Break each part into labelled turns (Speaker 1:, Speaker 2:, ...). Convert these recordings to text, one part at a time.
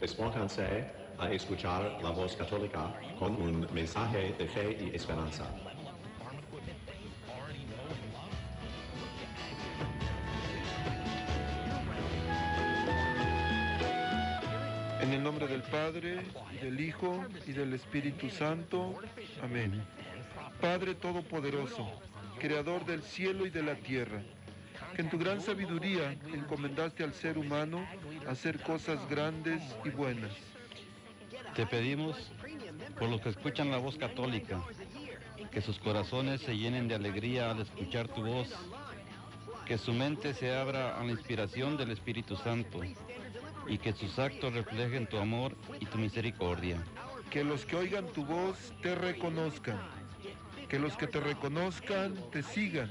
Speaker 1: Despónganse a escuchar la voz católica con un mensaje de fe y esperanza.
Speaker 2: En el nombre del Padre, y del Hijo, y del Espíritu Santo. Amén. Padre Todopoderoso, Creador del cielo y de la tierra, que en tu gran sabiduría encomendaste al ser humano hacer cosas grandes y buenas.
Speaker 3: Te pedimos por los que escuchan la voz católica, que sus corazones se llenen de alegría al escuchar tu voz, que su mente se abra a la inspiración del Espíritu Santo y que sus actos reflejen tu amor y tu misericordia.
Speaker 2: Que los que oigan tu voz te reconozcan. Que los que te reconozcan te sigan.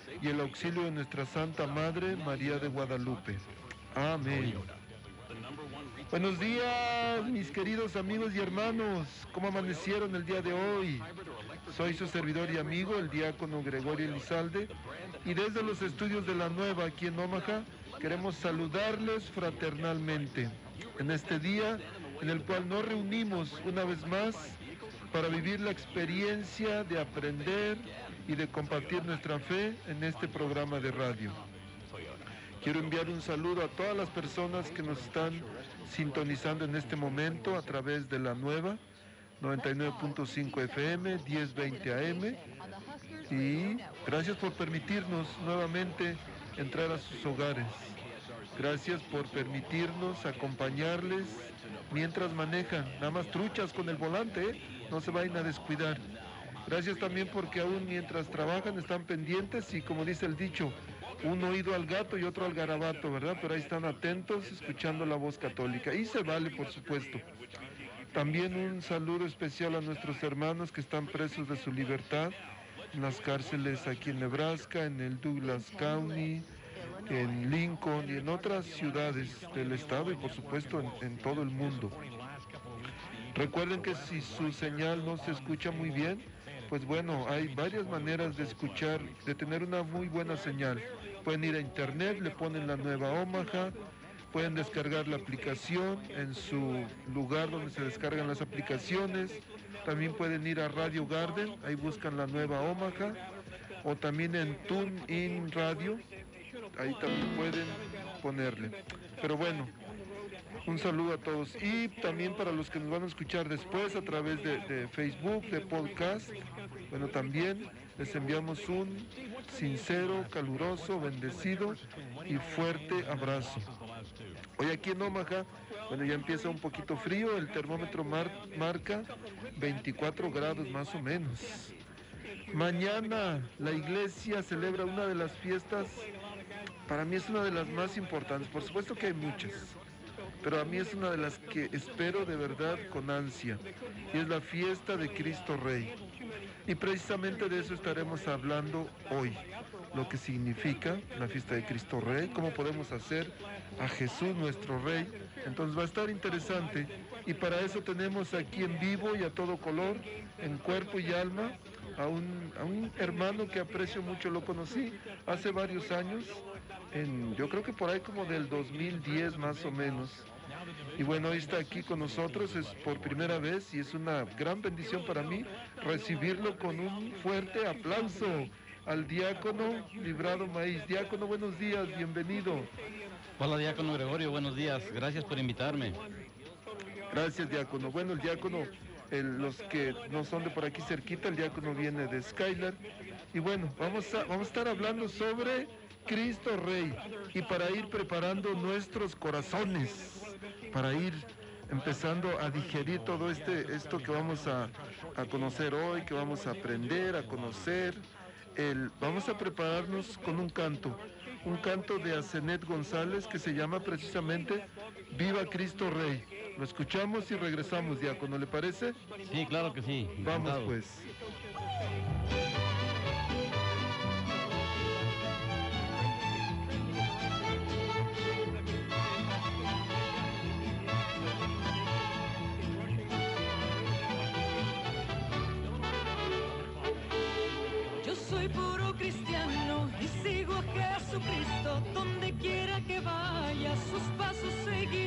Speaker 2: y el auxilio de nuestra Santa Madre María de Guadalupe. Amén. Buenos días, mis queridos amigos y hermanos. ¿Cómo amanecieron el día de hoy? Soy su servidor y amigo, el diácono Gregorio Elizalde, y desde los estudios de la Nueva aquí en Omaha queremos saludarles fraternalmente en este día en el cual nos reunimos una vez más para vivir la experiencia de aprender y de compartir nuestra fe en este programa de radio. Quiero enviar un saludo a todas las personas que nos están sintonizando en este momento a través de la nueva 99.5 FM, 1020 AM. Y gracias por permitirnos nuevamente entrar a sus hogares. Gracias por permitirnos acompañarles mientras manejan. Nada más truchas con el volante, ¿eh? no se vayan a descuidar. Gracias también porque aún mientras trabajan están pendientes y como dice el dicho, un oído al gato y otro al garabato, ¿verdad? Pero ahí están atentos escuchando la voz católica. Y se vale, por supuesto. También un saludo especial a nuestros hermanos que están presos de su libertad en las cárceles aquí en Nebraska, en el Douglas County, en Lincoln y en otras ciudades del estado y por supuesto en, en todo el mundo. Recuerden que si su señal no se escucha muy bien, pues bueno, hay varias maneras de escuchar, de tener una muy buena señal. Pueden ir a internet, le ponen la nueva Omaha, pueden descargar la aplicación en su lugar donde se descargan las aplicaciones. También pueden ir a Radio Garden, ahí buscan la nueva Omaha, o también en TuneIn Radio, ahí también pueden ponerle. Pero bueno, un saludo a todos y también para los que nos van a escuchar después a través de, Facebook, de podcast. Bueno, también les enviamos un sincero, caluroso, bendecido y fuerte abrazo. Hoy aquí en Omaha, bueno, ya empieza un poquito frío, el termómetro mar, marca 24 grados más o menos. Mañana la iglesia celebra una de las fiestas, para mí es una de las más importantes, por supuesto que hay muchas pero a mí es una de las que espero de verdad con ansia, y es la fiesta de Cristo Rey. Y precisamente de eso estaremos hablando hoy, lo que significa la fiesta de Cristo Rey, cómo podemos hacer a Jesús nuestro Rey. Entonces va a estar interesante y para eso tenemos aquí en vivo y a todo color, en cuerpo y alma, a un, a un hermano que aprecio mucho, lo conocí hace varios años, en, yo creo que por ahí como del 2010 más o menos. Y bueno, hoy está aquí con nosotros, es por primera vez y es una gran bendición para mí recibirlo con un fuerte aplauso al diácono Librado Maíz. Diácono, buenos días, bienvenido.
Speaker 3: Hola, diácono Gregorio, buenos días, gracias por invitarme.
Speaker 2: Gracias, diácono. Bueno, el diácono, el- los que no son de por aquí cerquita, el diácono viene de Skylar. Y bueno, vamos a, vamos a estar hablando sobre Cristo Rey y para ir preparando nuestros corazones, para ir empezando a digerir todo este, esto que vamos a, a conocer hoy, que vamos a aprender, a conocer. El, vamos a prepararnos con un canto, un canto de Asenet González que se llama precisamente Viva Cristo Rey. Lo escuchamos y regresamos, diácono, ¿le parece?
Speaker 3: Sí, claro que sí.
Speaker 2: Vamos pues.
Speaker 4: Puro cristiano y sigo a Jesucristo. Donde quiera que vaya, sus pasos seguiré.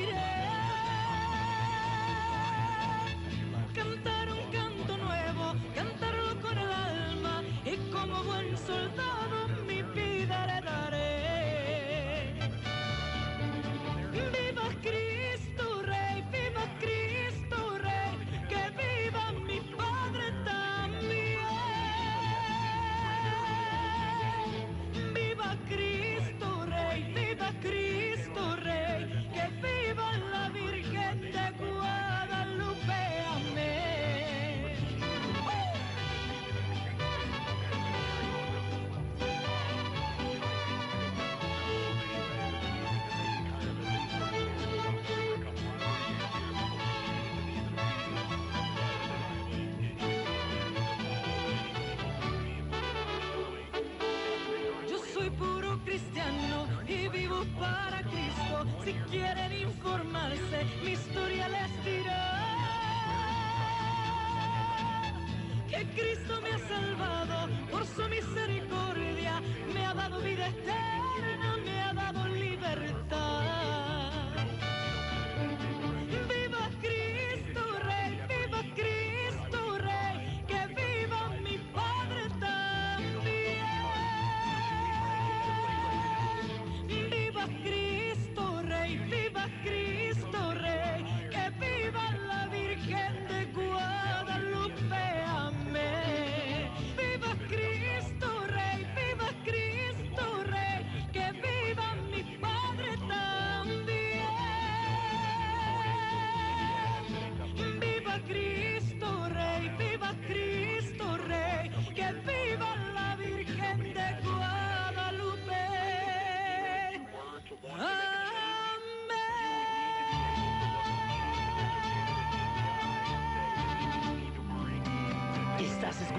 Speaker 4: Para Cristo. Si quieren informarse,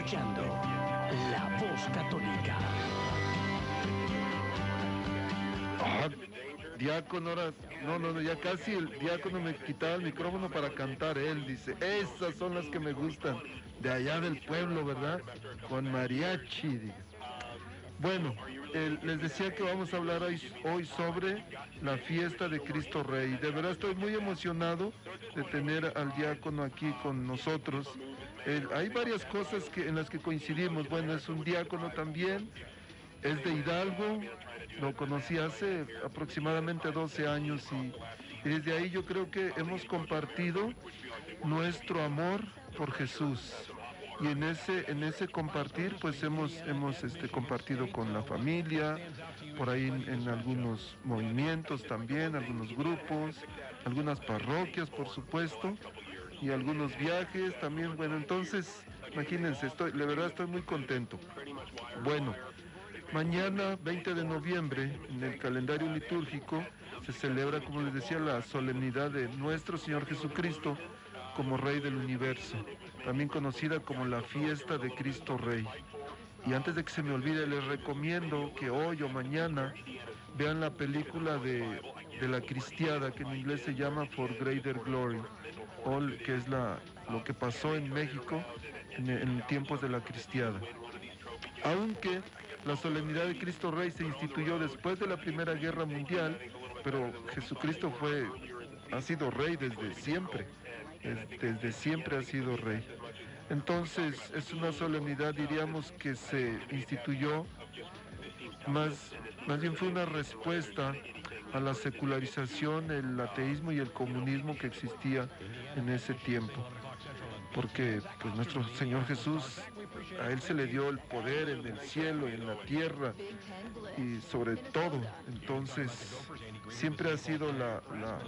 Speaker 5: escuchando La Voz Católica.
Speaker 2: Ah, diácono, no, no, no, ya casi el diácono me quitaba el micrófono para cantar él, dice, esas son las que me gustan, de allá del pueblo, ¿verdad? Con mariachi. Bueno, les decía que vamos a hablar hoy, hoy sobre la fiesta de Cristo Rey. De verdad estoy muy emocionado de tener al diácono aquí con nosotros. El- hay varias cosas que, en las que coincidimos. Bueno, es un diácono también, es de Hidalgo, lo conocí hace aproximadamente 12 años y, desde ahí yo creo que hemos compartido nuestro amor por Jesús. Y en ese, en ese compartir, pues hemos, hemos este, compartido con la familia, por ahí en algunos movimientos también, algunos grupos, algunas parroquias, por supuesto, y algunos viajes también. Bueno, entonces, imagínense, estoy, la verdad estoy muy contento. Bueno, mañana, 20 de noviembre, en el calendario litúrgico, se celebra, como les decía, la solemnidad de nuestro Señor Jesucristo como Rey del Universo, también conocida como la fiesta de Cristo Rey. Y antes de que se me olvide, les recomiendo que hoy o mañana vean la película de, de la cristiada, que en inglés se llama For Greater Glory, que es la, lo que pasó en México en, en tiempos de la cristiada. Aunque la solemnidad de Cristo Rey se instituyó después de la Primera Guerra Mundial, pero Jesucristo fue, ha sido rey desde siempre, es- desde siempre ha sido rey. Entonces es una solemnidad, diríamos, que se instituyó, más, más bien fue una respuesta a la secularización, el ateísmo y el comunismo que existía en ese tiempo. Porque pues, nuestro Señor Jesús, a Él se le dio el poder en el cielo y en la tierra y sobre todo. Entonces, siempre ha sido la, la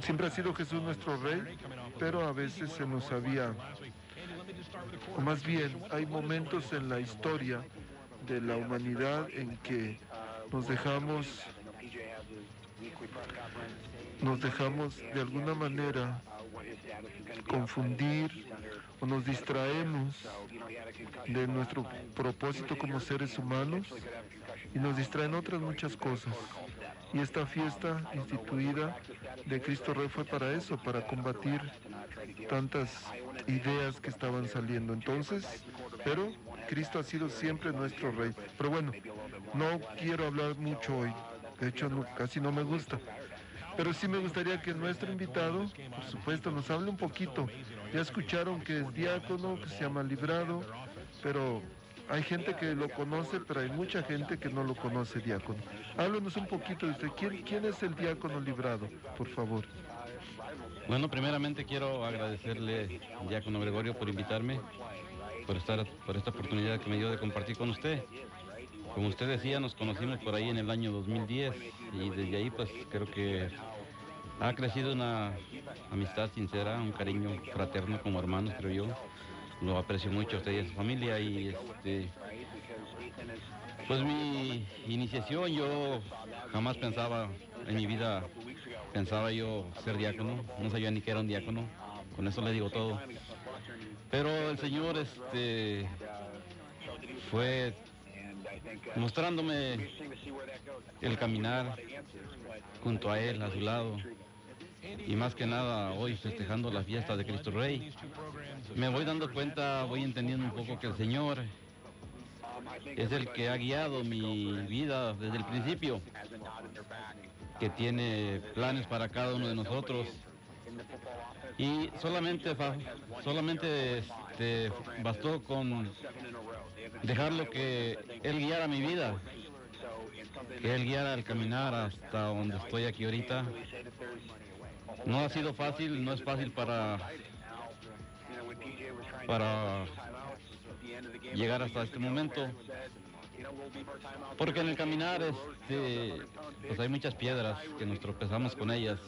Speaker 2: siempre ha sido Jesús nuestro rey, pero a veces se nos había, o más bien hay momentos en la historia de la humanidad en que nos dejamos, nos dejamos de alguna manera confundir o nos distraemos de nuestro propósito como seres humanos y nos distraen otras muchas cosas. Y esta fiesta instituida de Cristo Rey fue para eso, para combatir tantas ideas que estaban saliendo. Entonces, pero Cristo ha sido siempre nuestro Rey. Pero bueno, no quiero hablar mucho hoy. De hecho, no- casi no me gusta. Pero sí me gustaría que nuestro invitado, por supuesto, nos hable un poquito. Ya escucharon que es diácono, que se llama Librado, pero hay gente que lo conoce, pero hay mucha gente que no lo conoce, diácono. Háblanos un poquito de usted. ¿Quién, quién es el diácono Librado, por favor?
Speaker 3: Bueno, primeramente quiero agradecerle, Diácono Gregorio, por invitarme, por, estar, por esta oportunidad que me dio de compartir con usted. Como usted decía, nos conocimos por ahí en el año 2010 y desde ahí pues creo que ha crecido una amistad sincera, un cariño fraterno como hermanos, creo yo. Lo aprecio mucho a usted y a su familia y este, pues mi iniciación yo jamás pensaba en mi vida pensaba yo ser diácono, no sabía ni que era un diácono, con eso le digo todo. Pero el Señor este, fue mostrándome el caminar junto a Él, a su lado, y más que nada hoy festejando la fiesta de Cristo Rey. Me voy dando cuenta, voy entendiendo un poco que el Señor es el que ha guiado mi vida desde el principio que tiene planes para cada uno de nosotros. Y solamente, solamente este, bastó con dejarlo que Él guiara mi vida, que Él guiara el caminar hasta donde estoy aquí ahorita. No ha sido fácil, no es fácil para, para llegar hasta este momento. Porque en el caminar este, pues hay muchas piedras que nos tropezamos con ellas.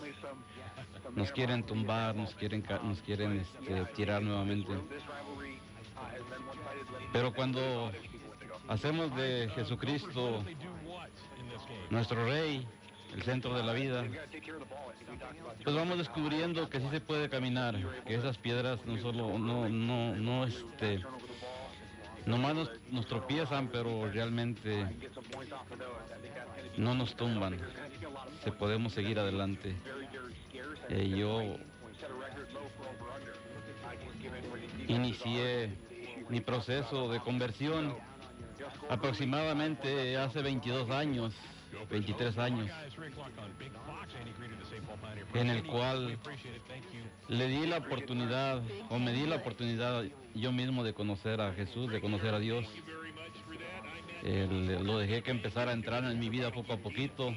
Speaker 3: Nos quieren tumbar, nos quieren, nos quieren este, tirar nuevamente. Pero cuando hacemos de Jesucristo nuestro Rey, el centro de la vida, pues vamos descubriendo que sí se puede caminar, que esas piedras no solo, no, no, no, este, nomás nos, nos tropiezan, pero realmente no nos tumban. Se podemos seguir adelante. Eh, yo inicié mi proceso de conversión aproximadamente hace 22 años, 23 años, en el cual le di la oportunidad, o me di la oportunidad yo mismo de conocer a Jesús, de conocer a Dios. Lo dejé que empezara a entrar en mi vida poco a poquito.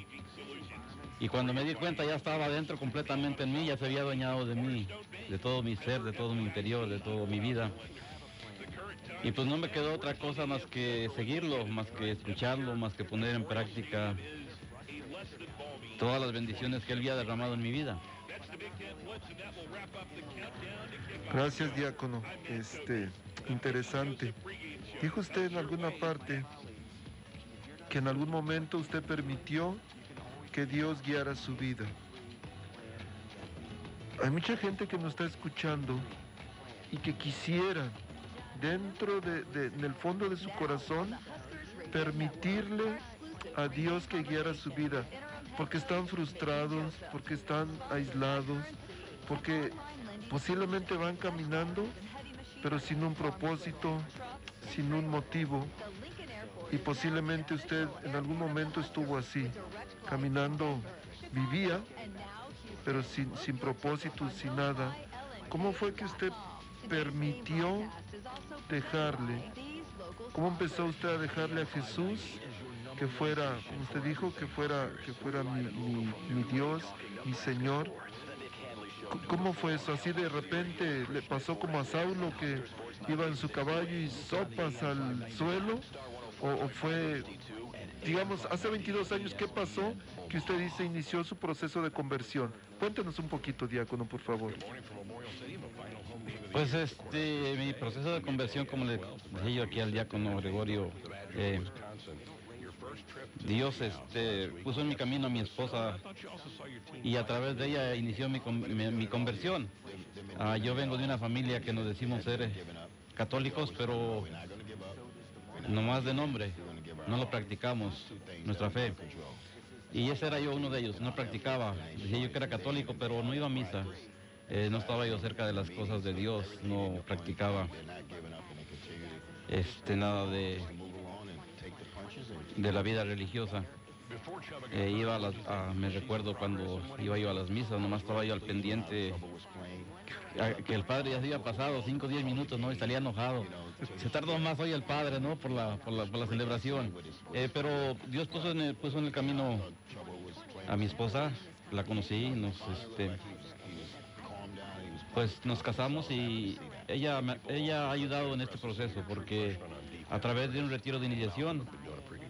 Speaker 3: Y cuando me di cuenta ya estaba dentro completamente en mí, ya se había adueñado de mí, de todo mi ser, de todo mi interior, de toda mi vida. Y pues no me quedó otra cosa más que seguirlo, más que escucharlo, más que poner en práctica todas las bendiciones que él había derramado en mi vida.
Speaker 2: Gracias, diácono. Este, interesante. Dijo usted en alguna parte que en algún momento usted permitió que Dios guiara su vida. Hay mucha gente que nos está escuchando y que quisiera, dentro de, en el fondo de su corazón, permitirle a Dios que guiara su vida, porque están frustrados, porque están aislados, porque posiblemente van caminando, pero sin un propósito, sin un motivo. Y posiblemente usted en algún momento estuvo así, caminando, vivía, pero sin, sin propósito, sin nada. ¿Cómo fue que usted permitió dejarle? ¿Cómo empezó usted a dejarle a Jesús que fuera, como usted dijo, que fuera, que fuera mi, Dios, mi Señor. ¿Cómo fue eso? Así de repente le pasó como a Saulo que iba en su caballo y sopas al suelo, o, o fue, digamos, hace 22 años, ¿qué pasó? Que usted dice inició su proceso de conversión. Cuéntenos un poquito, diácono, por favor.
Speaker 3: Pues este, mi proceso de conversión, como le dije yo aquí al diácono Gregorio, eh, Dios este, puso en mi camino a mi esposa y a través de ella inició mi, mi- conversión. Ah, yo vengo de una familia que nos decimos ser católicos, pero nomás de nombre, no lo practicamos, nuestra fe. Y ese era yo uno de ellos, no practicaba. Decía yo que era católico, pero no iba a misa. Eh, no estaba yo cerca de las cosas de Dios, no practicaba este, nada de, de la vida religiosa. Eh, iba a me recuerdo cuando iba yo a las misas, nomás estaba yo al pendiente que el padre ya se había pasado 5 o 10 minutos, ¿no? Y salía enojado. Se tardó más hoy el padre, ¿no? Por la, por la, por la celebración. Eh, pero Dios puso en, el, puso en el camino a mi esposa, la conocí, nos, este, pues nos casamos y ella, ella ha ayudado en este proceso porque a través de un retiro de iniciación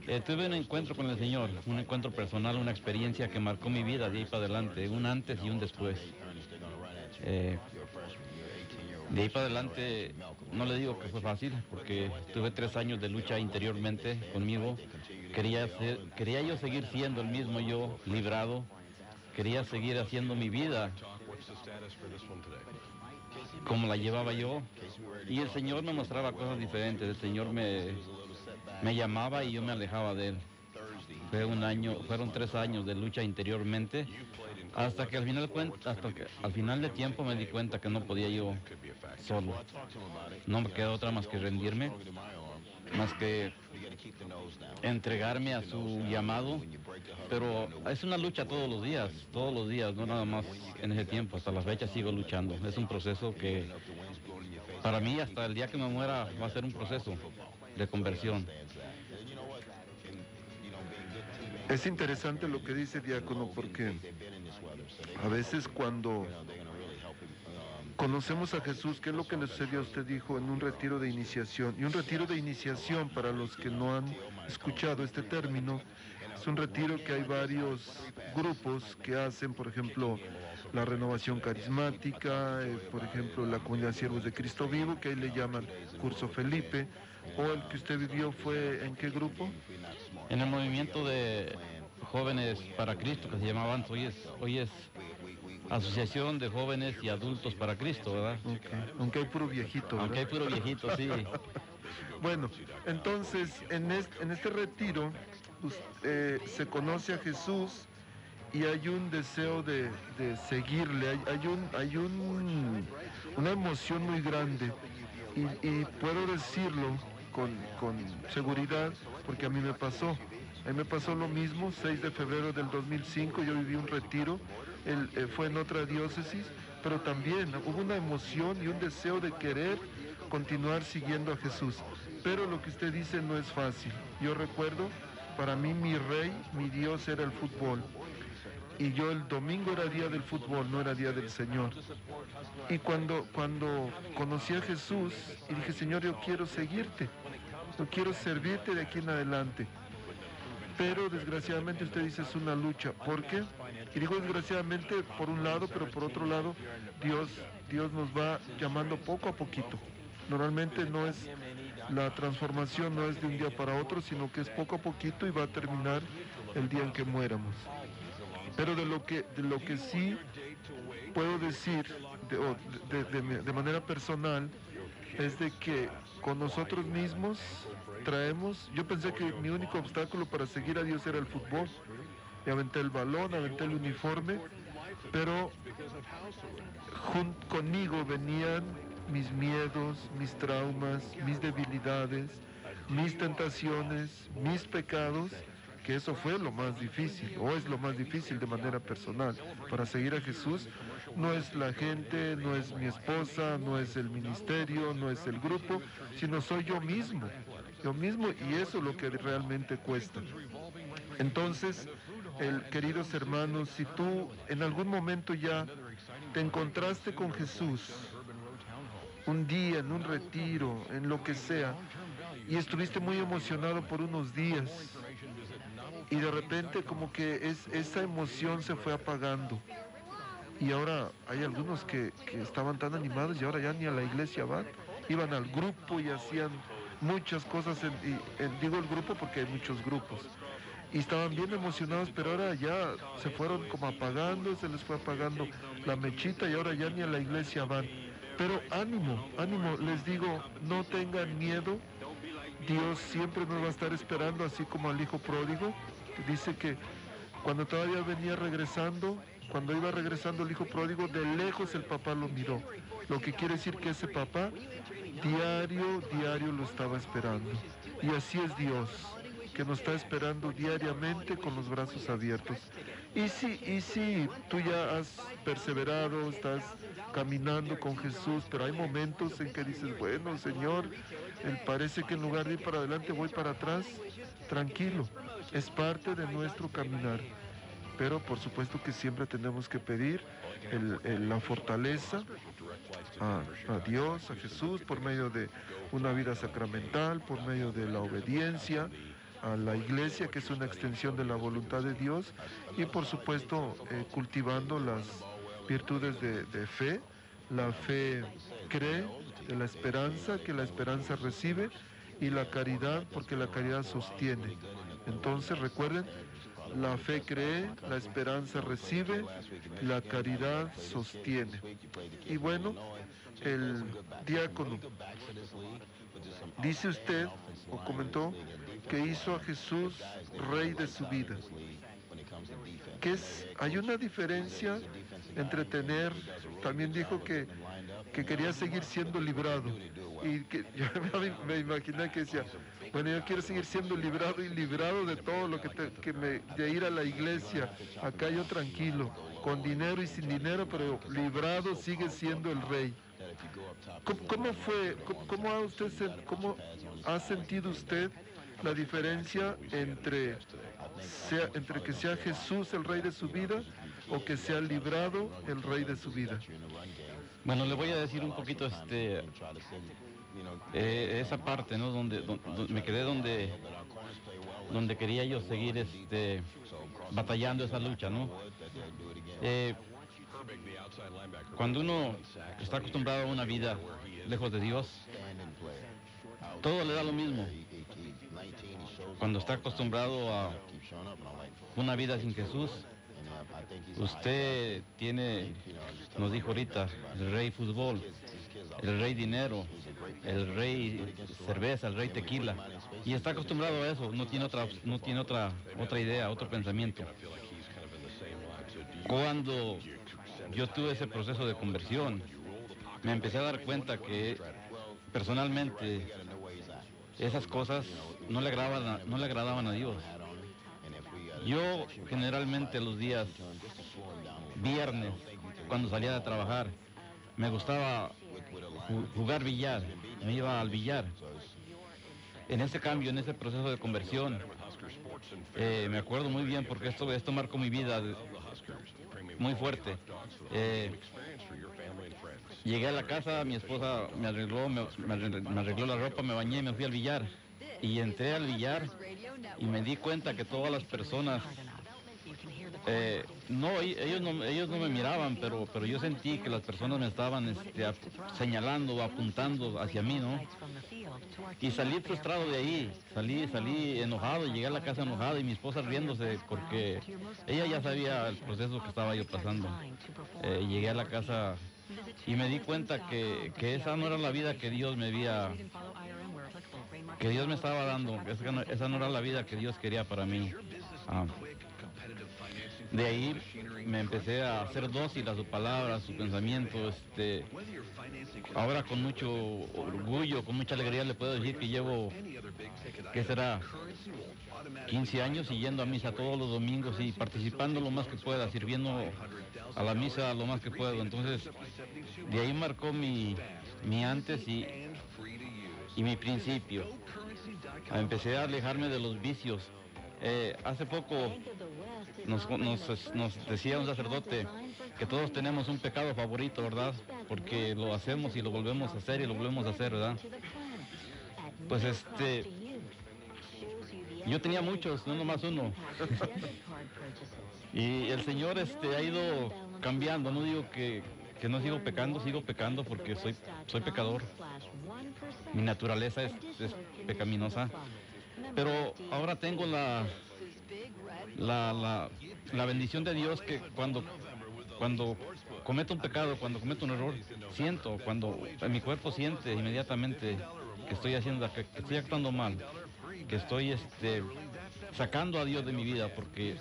Speaker 3: eh, tuve un encuentro con el Señor, un encuentro personal, una experiencia que marcó mi vida de ahí para adelante, un antes y un después. Eh, de ahí para adelante no le digo que fue fácil porque tuve tres años de lucha interiormente conmigo. Quería, quería yo seguir siendo el mismo yo, librado. Quería seguir haciendo mi vida como la llevaba yo. Y el Señor me mostraba cosas diferentes. El Señor me, me llamaba y yo me alejaba de Él. Fue un año, fueron tres años de lucha interiormente, hasta que al final hasta que al final de tiempo me di cuenta que no podía yo solo. No me queda otra más que rendirme, más que entregarme a su llamado. Pero es una lucha todos los días, todos los días, no nada más en ese tiempo. Hasta la fecha sigo luchando. Es un proceso que para mí hasta el día que me muera va a ser un proceso de conversión.
Speaker 2: Es interesante lo que dice diácono porque a veces cuando conocemos a Jesús, ¿qué es lo que le sucedió? Usted dijo en un retiro de iniciación. Y un retiro de iniciación, para los que no han escuchado este término, es un retiro que hay varios grupos que hacen, por ejemplo, la renovación carismática, eh, por ejemplo, la comunidad Siervos de Cristo Vivo, que ahí le llaman Curso Felipe, o el que usted vivió fue en qué grupo?
Speaker 3: En el movimiento de jóvenes para Cristo que se llamaba antes, hoy es, hoy es Asociación de Jóvenes y Adultos para Cristo, ¿verdad?
Speaker 2: Aunque hay puro viejito.
Speaker 3: Aunque hay
Speaker 2: ¿verdad?
Speaker 3: puro viejito, sí.
Speaker 2: Bueno, entonces en este, en este retiro eh, se conoce a Jesús y hay un deseo de, de seguirle, hay, hay un, hay un, una emoción muy grande y, y puedo decirlo con, con seguridad porque a mí me pasó. A mí me pasó lo mismo, 6 de febrero del 2005, yo viví un retiro, él, eh, fue en otra diócesis, pero también hubo una emoción y un deseo de querer continuar siguiendo a Jesús. Pero lo que usted dice no es fácil. Yo recuerdo, para mí mi rey, mi Dios era el fútbol. Y yo el domingo era día del fútbol, no era día del Señor. Y cuando, cuando conocí a Jesús y dije, Señor, yo quiero seguirte, yo quiero servirte de aquí en adelante. Pero desgraciadamente usted dice es una lucha. ¿Por qué? Y digo desgraciadamente por un lado, pero por otro lado, Dios, Dios nos va llamando poco a poquito. Normalmente no es, la transformación no es de un día para otro, sino que es poco a poquito y va a terminar el día en que muéramos. Pero de lo que, de lo que sí puedo decir de, de- de manera personal es de que con nosotros mismos traemos, yo pensé que mi único obstáculo para seguir a Dios era el fútbol. Y aventé el balón, aventé el uniforme, pero conmigo venían mis miedos, mis traumas, mis debilidades, mis tentaciones, mis pecados, que eso fue lo más difícil, o es lo más difícil de manera personal. Para seguir a Jesús no es la gente, no es mi esposa, no es el ministerio, no es el grupo, sino soy yo mismo, yo mismo, y eso es lo que realmente cuesta. Entonces, el, queridos hermanos, si tú en algún momento ya te encontraste con Jesús, un día, en un retiro, en lo que sea, y estuviste muy emocionado por unos días, y de repente como que es, esa emoción se fue apagando. Y ahora hay algunos que, estaban tan animados y ahora ya ni a la iglesia van, iban al grupo y hacían muchas cosas, y- digo el grupo porque hay muchos grupos, y estaban bien emocionados, pero ahora ya se fueron como apagando, se les fue apagando la mechita y ahora ya ni a la iglesia van. Pero ánimo, ánimo, les digo, no tengan miedo, Dios siempre nos va a estar esperando, así como al hijo pródigo, dice que cuando todavía venía regresando, cuando iba regresando el hijo pródigo, de lejos el papá lo miró. Lo que quiere decir que ese papá diario, diario lo estaba esperando. Y así es Dios, que nos está esperando diariamente con los brazos abiertos. Y si, y si tú ya has perseverado, estás caminando con Jesús, pero hay momentos en que dices, bueno, Señor, él parece que en lugar de ir para adelante voy para atrás, tranquilo, es parte de nuestro caminar. Pero por supuesto que siempre tenemos que pedir la fortaleza a Dios, a Jesús, por medio de una vida sacramental, por medio de la obediencia a la iglesia, que es una extensión de la voluntad de Dios, y por supuesto eh, cultivando las virtudes de, de fe. La fe cree, de la esperanza, que la esperanza recibe, y la caridad, porque la caridad sostiene. Entonces recuerden, la fe cree, la esperanza recibe, la caridad sostiene. Y bueno, el diácono, dice usted, o comentó, que hizo a Jesús rey de su vida. Que es, hay una diferencia entre tener, también dijo que, que quería seguir siendo librado. Y que yo me, imaginé que decía, bueno, yo quiero seguir siendo librado y librado de todo lo que, te- que me, de ir a la iglesia. Acá yo tranquilo, con dinero y sin dinero, pero librado sigue siendo el rey. ¿Cómo, cómo fue, cómo, cómo ha usted, cómo ha sentido usted la diferencia entre, que sea Jesús el rey de su vida o que sea librado el rey de su vida?
Speaker 3: Bueno, le voy a decir un poquito este eh, esa parte, ¿no? Donde, don- don- me quedé donde donde quería yo seguir este batallando esa lucha, ¿no? Eh, cuando uno está acostumbrado a una vida lejos de Dios, todo le da lo mismo. Cuando está acostumbrado a una vida sin Jesús, usted tiene, nos dijo ahorita, el rey fútbol, el rey dinero, el rey cerveza, el rey tequila, y está acostumbrado a eso, no tiene otra, no tiene otra, otra idea, otro pensamiento. Cuando yo tuve ese proceso de conversión, me empecé a dar cuenta que personalmente esas cosas no le agradaban no le agradaban a Dios. Yo generalmente los días viernes, cuando salía de trabajar, me gustaba ju- jugar billar, me iba al billar. En ese cambio, en ese proceso de conversión, eh, me acuerdo muy bien porque esto, esto marcó mi vida muy fuerte. Eh, llegué a la casa, mi esposa me arregló, me arregló la ropa, me bañé, me fui al billar. Y entré al billar y me di cuenta que todas las personas, eh, no, e- ellos no, ellos no me miraban, pero, pero yo sentí que las personas me estaban este, señalando, apuntando hacia mí, ¿no? Y salí frustrado de ahí, salí, salí enojado, llegué a la casa enojado y mi esposa riéndose porque ella ya sabía el proceso que estaba yo pasando. Eh, llegué a la casa y me di cuenta que, que esa no era la vida que Dios me había, que Dios me estaba dando, que esa no, esa no era la vida que Dios quería para mí. Ah. De ahí me empecé a hacer dócil a su palabra, a su pensamiento. Este, ahora con mucho orgullo, con mucha alegría le puedo decir que llevo, ¿qué será? 15 años y yendo a misa todos los domingos y participando lo más que pueda, sirviendo a la misa lo más que puedo. Entonces, de ahí marcó mi, mi antes y, y mi principio. Empecé a alejarme de los vicios. Eh, hace poco nos, nos- decía un sacerdote que todos tenemos un pecado favorito, ¿verdad? Porque lo hacemos y lo volvemos a hacer y lo volvemos a hacer, ¿verdad? Pues este, yo tenía muchos, no nomás uno. Y el Señor este, ha ido cambiando, no digo que, que no sigo pecando, sigo pecando porque soy, soy pecador. Mi naturaleza es, pecaminosa. Pero ahora tengo la, la, la, la bendición de Dios que cuando, cuando cometo un pecado, cuando cometo un error, siento, cuando mi cuerpo siente inmediatamente que estoy haciendo, que estoy actuando mal, que estoy este, sacando a Dios de mi vida, porque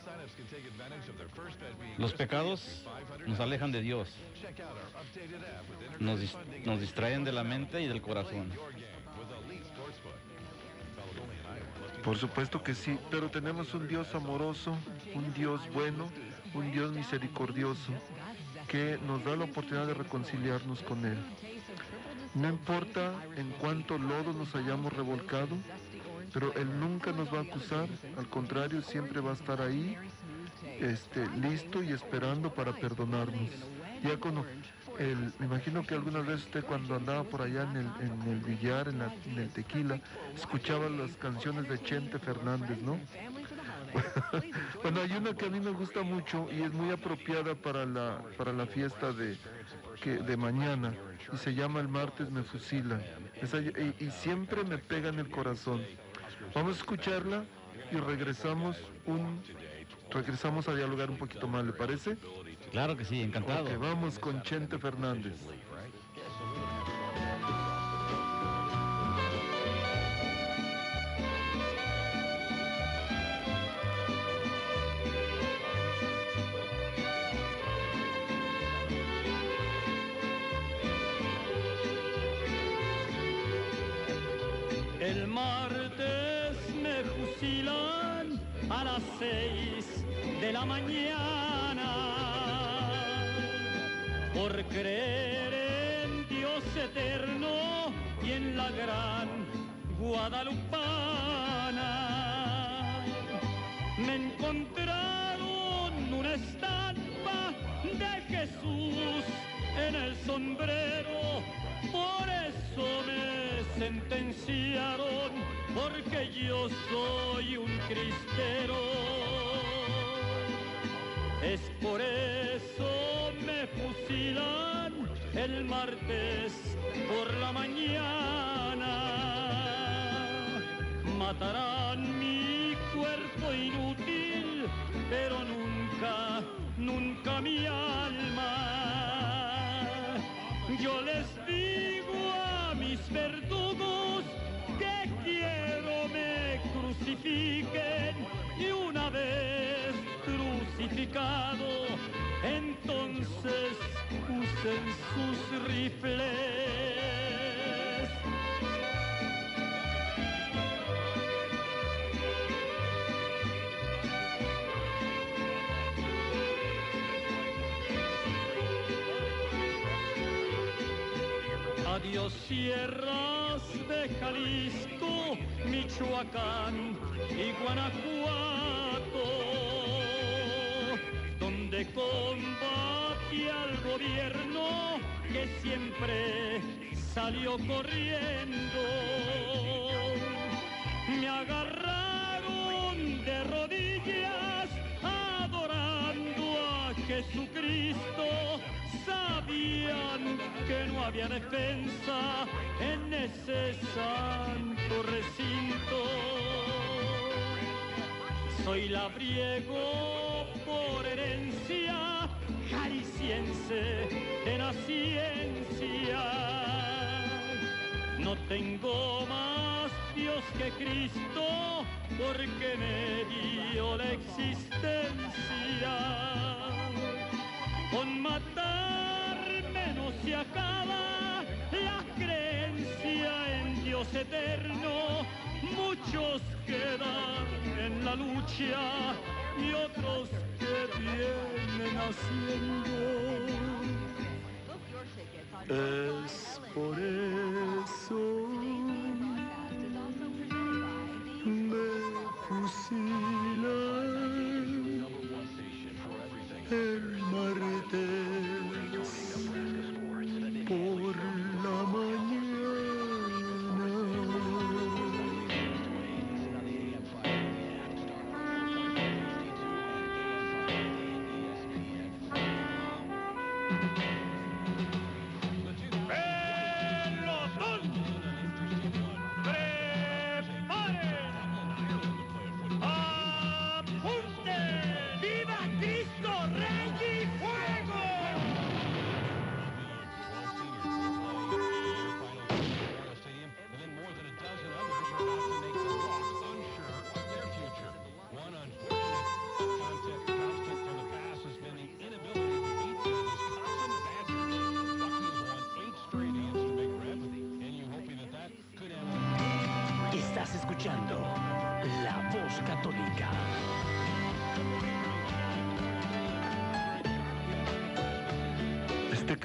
Speaker 3: los pecados nos alejan de Dios, nos, nos distraen de la mente y del corazón.
Speaker 2: Por supuesto que sí, pero tenemos un Dios amoroso, un Dios bueno, un Dios misericordioso, que nos da la oportunidad de reconciliarnos con Él. No importa en cuánto lodo nos hayamos revolcado, pero Él nunca nos va a acusar, al contrario, siempre va a estar ahí, este, listo y esperando para perdonarnos. Diácono, el- me imagino que alguna vez usted cuando andaba por allá en el, en el billar, en, la- el tequila, escuchaba las canciones de Chente Fernández, ¿no? bueno, hay una que a mí me gusta mucho y es muy apropiada para la, para la fiesta de, que, de mañana y se llama El martes me fusilan. Esa- y, y siempre me pega en el corazón. Vamos a escucharla y regresamos un regresamos a dialogar un poquito más, ¿le parece?
Speaker 3: Claro que sí, encantado.
Speaker 2: Ok, vamos con Chente Fernández.
Speaker 6: Creer en Dios eterno y en la gran Guadalupana. Me encontraron una estampa de Jesús en el sombrero, por eso me sentenciaron, porque yo soy un cristero. Es por eso el martes por la mañana. Matarán mi cuerpo inútil, pero nunca, nunca mi alma. Yo les digo a mis verdugos que quiero me crucifiquen entonces usen sus rifles. Adiós sierras de Jalisco, Michoacán y Guanajuato, combate al gobierno que siempre salió corriendo. Me agarraron de rodillas adorando a Jesucristo. Sabían que no había defensa en ese santo recinto. Soy labriego por herencia, jalisciense de naciencia. No tengo más Dios que Cristo, porque me dio la existencia. Con matarme no se acaba la creencia en Dios eterno. Muchos quedan en la lucha y otros que vienen haciendo. Es por eso me fusilan
Speaker 2: el martes.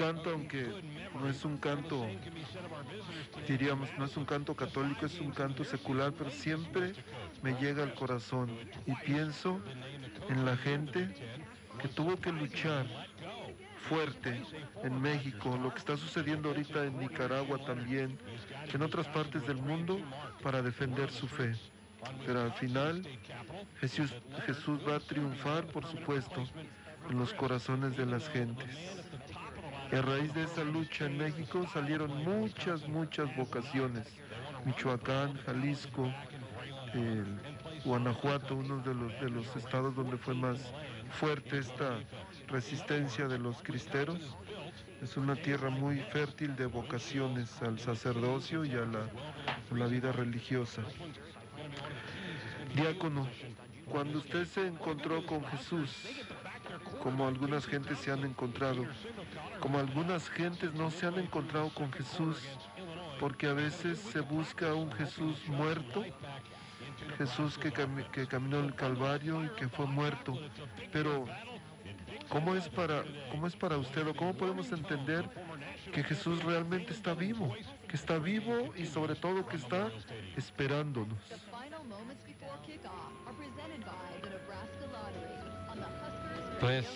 Speaker 2: Canto, aunque no es un canto, diríamos, no es un canto católico, es un canto secular, pero siempre me llega al corazón y pienso en la gente que tuvo que luchar fuerte en México, lo que está sucediendo ahorita en Nicaragua también, en otras partes del mundo, para defender su fe. Pero al final Jesús, va a triunfar, por supuesto, en los corazones de las gentes. A raíz de esa lucha en México salieron muchas, muchas vocaciones. Michoacán, Jalisco, Guanajuato, uno de los, de los estados donde fue más fuerte esta resistencia de los cristeros. Es una tierra muy fértil de vocaciones al sacerdocio y a la, a la vida religiosa. Diácono, cuando usted se encontró con Jesús, como algunas gentes se han encontrado, como algunas gentes no se han encontrado con Jesús, porque a veces se busca un Jesús muerto, Jesús que, cami- que caminó el Calvario y que fue muerto, pero ¿cómo es para, cómo es para usted o cómo podemos entender que Jesús realmente está vivo, que está vivo y sobre todo que está esperándonos?
Speaker 3: Pues-.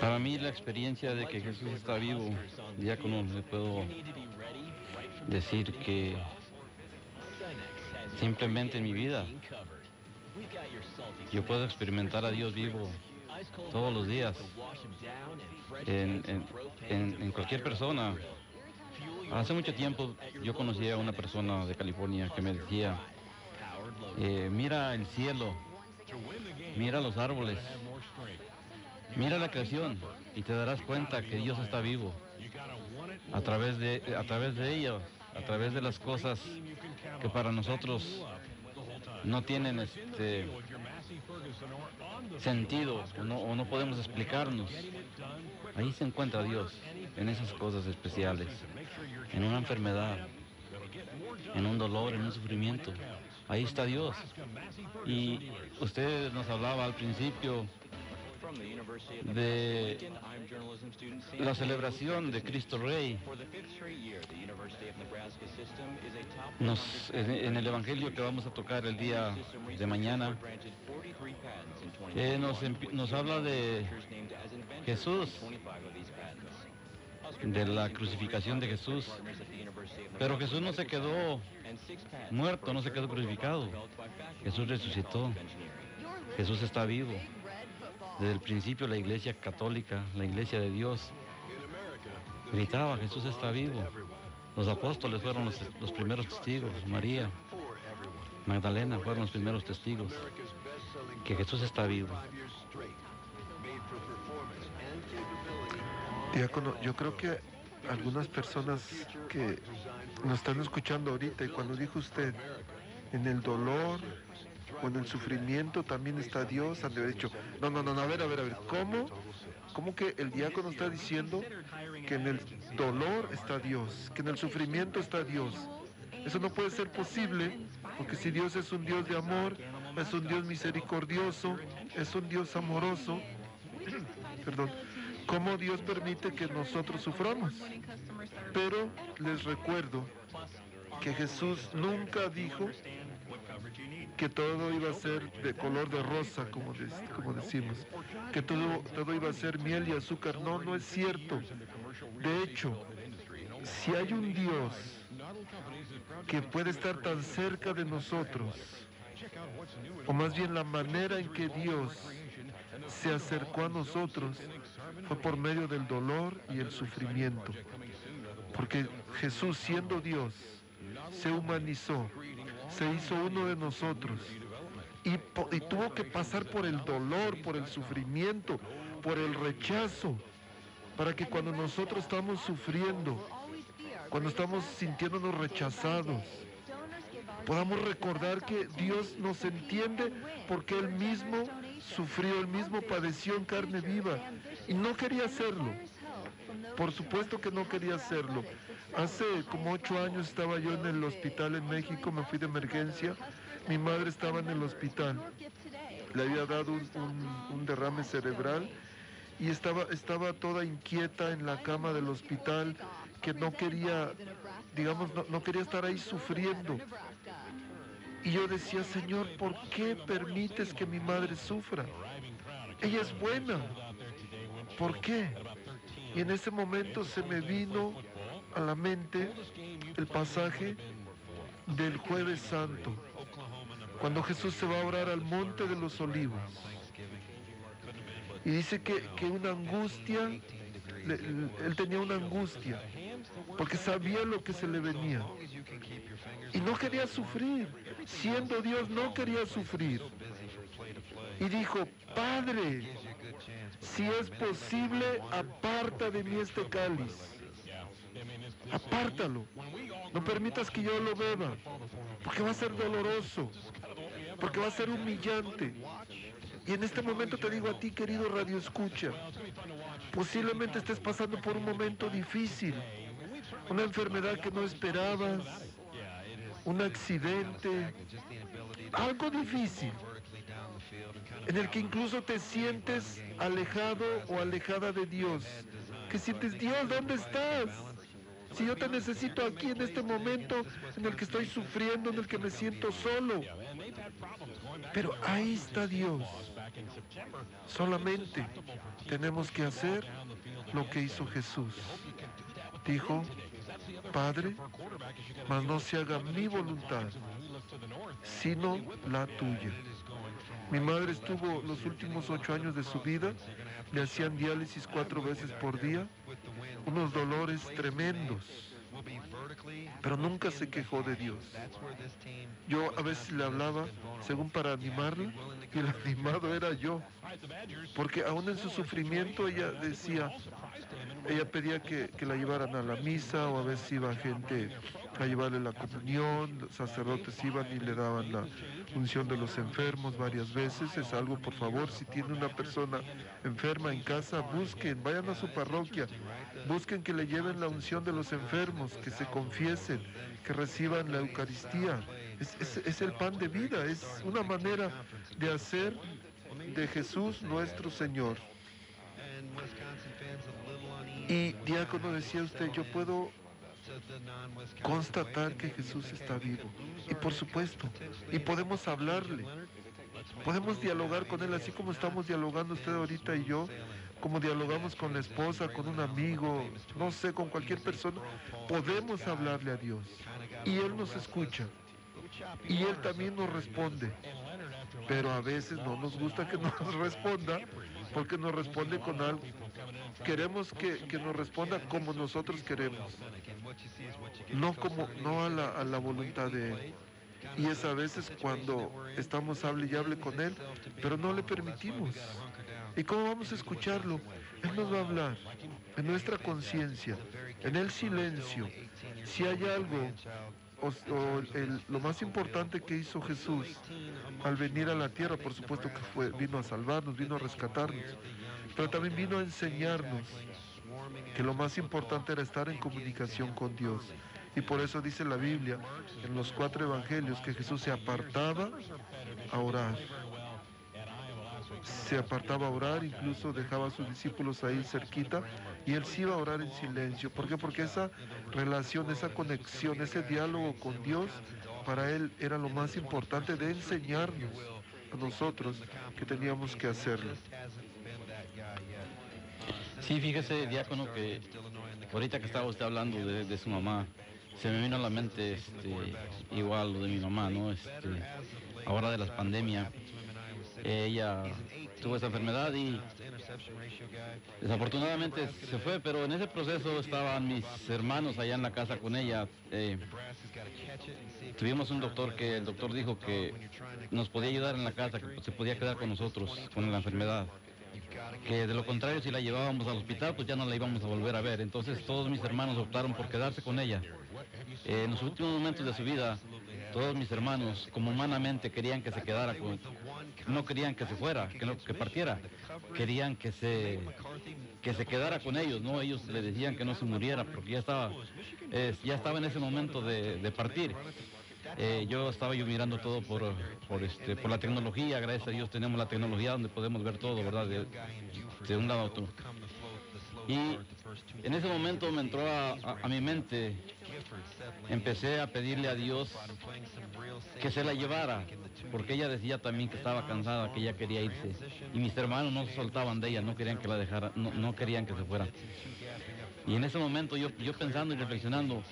Speaker 3: Para mí la experiencia de que Jesús está vivo, diácono, le puedo decir que simplemente en mi vida yo puedo experimentar a Dios vivo todos los días en cualquier persona. Hace mucho tiempo yo conocí a una persona de California que me decía, eh, mira el cielo, mira los árboles, mira la creación y te darás cuenta que Dios está vivo a través de, a través de ellos, a través de las cosas que para nosotros no tienen este sentido o no, o no podemos explicarnos. Ahí se encuentra Dios, en esas cosas especiales, en una enfermedad, en un dolor, en un sufrimiento. Ahí está Dios. Y usted nos hablaba al principio de la celebración de Cristo Rey. En, el Evangelio que vamos a tocar el día de mañana, eh, nos habla de Jesús, de la crucificación de Jesús. Pero Jesús no se quedó muerto, no se quedó crucificado. Jesús resucitó. Jesús está vivo. Desde el principio la iglesia católica, la iglesia de Dios, gritaba, Jesús está vivo. Los apóstoles fueron los, los primeros testigos, María, Magdalena fueron los primeros testigos, que Jesús está vivo.
Speaker 2: Diácono, yo creo que algunas personas que nos están escuchando ahorita y cuando dijo usted, en el dolor o en el sufrimiento también está Dios, han de haber dicho, no, no, no, no, a ver, a ver, a ver, ¿cómo? ¿Cómo que el diácono está diciendo que en el dolor está Dios, que en el sufrimiento está Dios? Eso no puede ser posible, porque si Dios es un Dios de amor, es un Dios misericordioso, es un Dios amoroso, perdón, ¿cómo Dios permite que nosotros suframos? Pero les recuerdo que Jesús nunca dijo que todo iba a ser de color de rosa, como, como decimos, que todo, todo iba a ser miel y azúcar. No, no es cierto. De hecho, si hay un Dios que puede estar tan cerca de nosotros, o más bien la manera en que Dios se acercó a nosotros por medio del dolor y el sufrimiento. Porque Jesús, siendo Dios, se humanizó, se hizo uno de nosotros y tuvo que pasar por el dolor, por el sufrimiento, por el rechazo, para que cuando nosotros estamos sufriendo, cuando estamos sintiéndonos rechazados, podamos recordar que Dios nos entiende porque Él mismo sufrió, Él mismo padeció en carne viva y no quería hacerlo. Por supuesto que no quería hacerlo. Hace como ocho años estaba yo en el hospital en México, me fui de emergencia, mi madre estaba en el hospital le había dado un, un- derrame cerebral y estaba, estaba toda inquieta en la cama del hospital, que no quería, digamos, no, no quería estar ahí sufriendo. Y yo decía, Señor, ¿por qué permites que mi madre sufra? Ella es buena. ¿Por qué? Y en ese momento se me vino a la mente el pasaje del jueves santo, cuando Jesús se va a orar al monte de los olivos. Y dice que, que una angustia, él tenía una angustia, porque sabía lo que se le venía. Y no quería sufrir, siendo Dios no quería sufrir. Y dijo, Padre, si es posible, aparta de mí este cáliz. Apártalo. No permitas que yo lo beba, porque va a ser doloroso, porque va a ser humillante. Y en este momento te digo a ti, querido Radio Escucha, posiblemente estés pasando por un momento difícil, una enfermedad que no esperabas, un accidente, algo difícil, en el que incluso te sientes alejado o alejada de Dios, que sientes, Dios, ¿dónde estás? Si yo te necesito aquí en este momento en el que estoy sufriendo, en el que me siento solo. Pero ahí está Dios. Solamente tenemos que hacer lo que hizo Jesús. Dijo, Padre, mas no se haga mi voluntad, sino la tuya. Mi madre estuvo los últimos ocho años de su vida, le hacían diálisis cuatro veces por día, unos dolores tremendos, pero nunca se quejó de Dios. Yo a veces le hablaba, según para animarla, y el animado era yo, porque aún en su sufrimiento ella decía, ella pedía que, que la llevaran a la misa o a veces iba gente a llevarle la comunión, sacerdotes iban y le daban la unción de los enfermos varias veces. Es algo, por favor, si tiene una persona enferma en casa, busquen, vayan a su parroquia, busquen que le lleven la unción de los enfermos, que se confiesen, que reciban la Eucaristía. Es- es el pan de vida, es una manera de hacer de Jesús nuestro Señor. Y diácono decía usted, yo puedo constatar que Jesús está vivo. Y por supuesto, y podemos hablarle, podemos dialogar con Él, así como estamos dialogando usted ahorita y yo, como dialogamos con la esposa, con un amigo, no sé, con cualquier persona, podemos hablarle a Dios. Y Él nos escucha. Y Él también nos responde. Pero a veces no nos gusta que nos responda porque nos responde con algo. Queremos que, que nos responda como nosotros queremos, no como no a la, a la voluntad de Él. Y es a veces cuando estamos hable y hable con Él, pero no le permitimos. ¿Y cómo vamos a escucharlo? Él nos va a hablar en nuestra conciencia, en el silencio. Si hay algo, lo más importante que hizo Jesús al venir a la tierra, por supuesto que fue, vino a salvarnos, vino a rescatarnos, pero también vino a enseñarnos que lo más importante era estar en comunicación con Dios. Y por eso dice la Biblia en los cuatro evangelios que Jesús se apartaba a orar. Se apartaba a orar, incluso dejaba a sus discípulos ahí cerquita y él sí iba a orar en silencio. ¿Por qué? Porque esa relación, esa conexión, ese diálogo con Dios, para él era lo más importante de enseñarnos a nosotros que teníamos que hacerlo.
Speaker 3: Sí, fíjese, diácono, que ahorita que estaba usted hablando de, su mamá, se me vino a la mente este, igual lo de mi mamá, ¿no? Este, ahora de la pandemia, ella tuvo esa enfermedad y desafortunadamente se fue, pero en ese proceso estaban mis hermanos allá en la casa con ella. eh, tuvimos un doctor que el doctor dijo que nos podía ayudar en la casa, que se podía quedar con nosotros con la enfermedad que de lo contrario si la llevábamos al hospital pues ya no la íbamos a volver a ver. Entonces todos mis hermanos optaron por quedarse con ella. Eh, en los últimos momentos de su vida, todos mis hermanos como humanamente querían que se quedara con, no querían que se fuera, que, no- que partiera, querían que se que se quedara con ellos, no ellos le decían que no se muriera porque ya estaba eh, ya estaba en ese momento de, de partir. Eh, yo estaba yo mirando todo por, por, este, por la tecnología, gracias a Dios tenemos la tecnología donde podemos ver todo, ¿verdad? De, un lado a otro. Y en ese momento me entró a- a mi mente, empecé a pedirle a Dios que se la llevara, porque ella decía también que estaba cansada, que ella quería irse. Y mis hermanos no se soltaban de ella, no querían que la dejara, no, no querían que se fuera. Y en ese momento yo, yo pensando y reflexionando,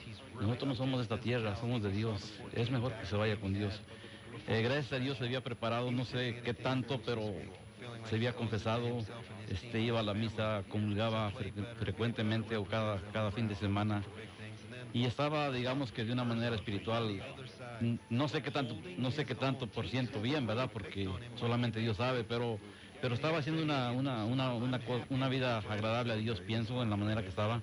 Speaker 3: nosotros no somos de esta tierra, somos de Dios. Es mejor que se vaya con Dios. Eh, gracias a Dios se había preparado, no sé qué tanto, pero se había confesado, este, iba a la misa, comulgaba fre- frecuentemente o cada, cada fin de semana. Y estaba, digamos que de una manera espiritual, no sé qué tanto, no sé qué tanto por ciento bien, ¿verdad? Porque solamente Dios sabe, pero, pero estaba haciendo una, una, una, una, una vida agradable a Dios, pienso, en la manera que estaba.